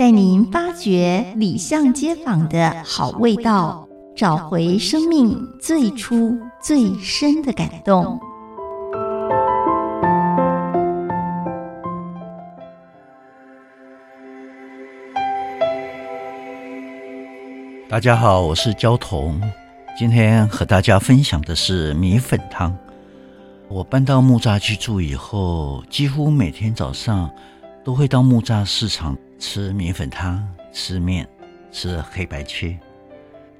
带您发掘里巷街坊的好味道，找回生命最初最深的感动。大家好，我是焦桐，今天和大家分享的是米粉汤。我搬到木栅去住以后，几乎每天早上都会到木栅市场吃米粉汤、吃面、吃黑白切。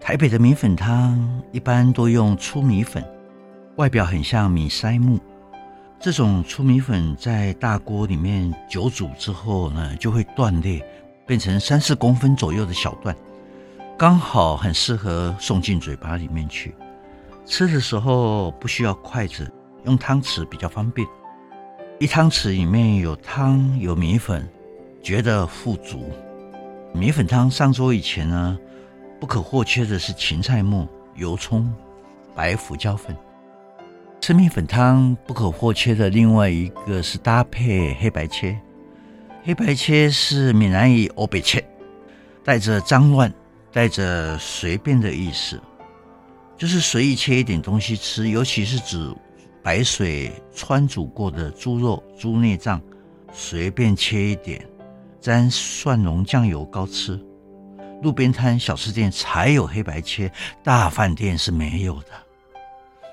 台北的米粉汤一般都用粗米粉，外表很像米筛木。这种粗米粉在大锅里面久煮之后呢，就会断裂，变成三四公分左右的小段。刚好很适合送进嘴巴里面去，吃的时候不需要筷子，用汤匙比较方便。一汤匙里面有汤有米粉，觉得富足。米粉汤上桌以前呢，不可或缺的是芹菜末、油葱、白胡椒粉。吃米粉汤不可或缺的另外一个是搭配黑白切。黑白切是闽南语“黑白切”，带着脏乱。带着随便的意思，就是随意切一点东西吃，尤其是指白水汆煮过的猪肉、猪内脏，随便切一点，沾蒜蓉酱油膏吃。路边摊、小吃店才有黑白切，大饭店是没有的。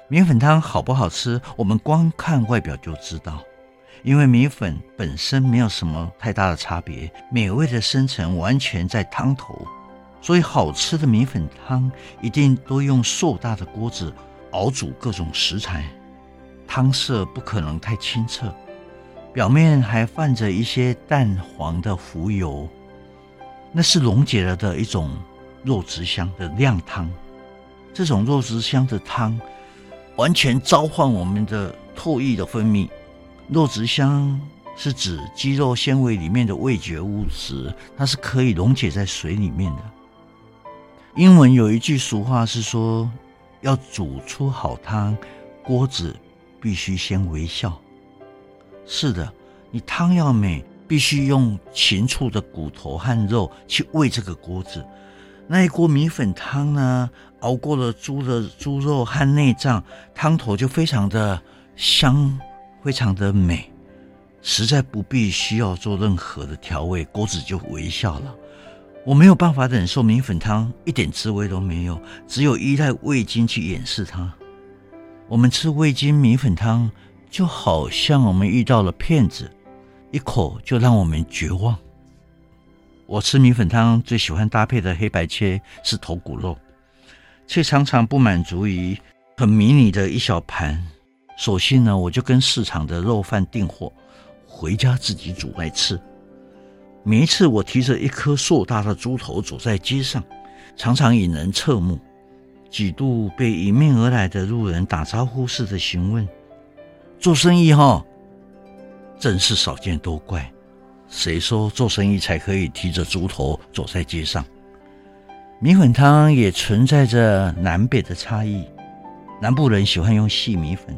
米粉汤好不好吃，我们光看外表就知道，因为米粉本身没有什么太大的差别，美味的深层完全在汤头。所以，好吃的米粉汤一定都用硕大的锅子熬煮各种食材，汤色不可能太清澈，表面还泛着一些淡黄的浮油，那是溶解了的一种肉质香的亮汤。这种肉质香的汤，完全召唤我们的唾液的分泌。肉质香是指肌肉纤维里面的味觉物质，它是可以溶解在水里面的。英文有一句俗话是说，要煮出好汤，锅子必须先微笑。是的，你汤要美，必须用禽畜的骨头和肉去喂这个锅子。那一锅米粉汤呢，熬过了猪的猪肉和内脏，汤头就非常的香，非常的美，实在不必需要做任何的调味，锅子就微笑了。我没有办法忍受米粉汤一点滋味都没有，只有依赖味精去掩饰它。我们吃味精米粉汤，就好像我们遇到了骗子，一口就让我们绝望。我吃米粉汤最喜欢搭配的黑白切是头骨肉，却常常不满足于很迷你的一小盘。索性呢，我就跟市场的肉贩订货，回家自己煮来吃。每一次我提着一颗硕大的猪头走在街上，常常引人侧目，几度被迎面而来的路人打招呼似的询问：“做生意哈？真是少见多怪。谁说做生意才可以提着猪头走在街上？”米粉汤也存在着南北的差异，南部人喜欢用细米粉，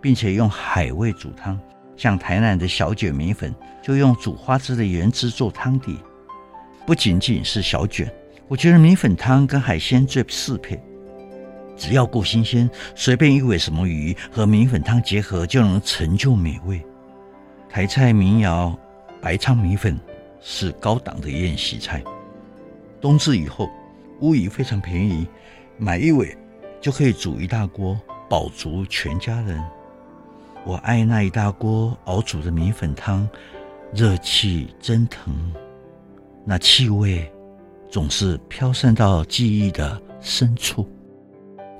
并且用海味煮汤。像台南的小卷米粉，就用煮花枝的原汁做汤底。不仅仅是小卷，我觉得米粉汤跟海鲜最适配。只要够新鲜，随便一尾什么鱼和米粉汤结合，就能成就美味。台菜民谣白鯧米粉是高档的宴席菜。冬至以后，乌鱼非常便宜，买一尾就可以煮一大锅，饱足全家人。我爱那一大锅熬煮的米粉汤，热气蒸腾，那气味总是飘散到记忆的深处。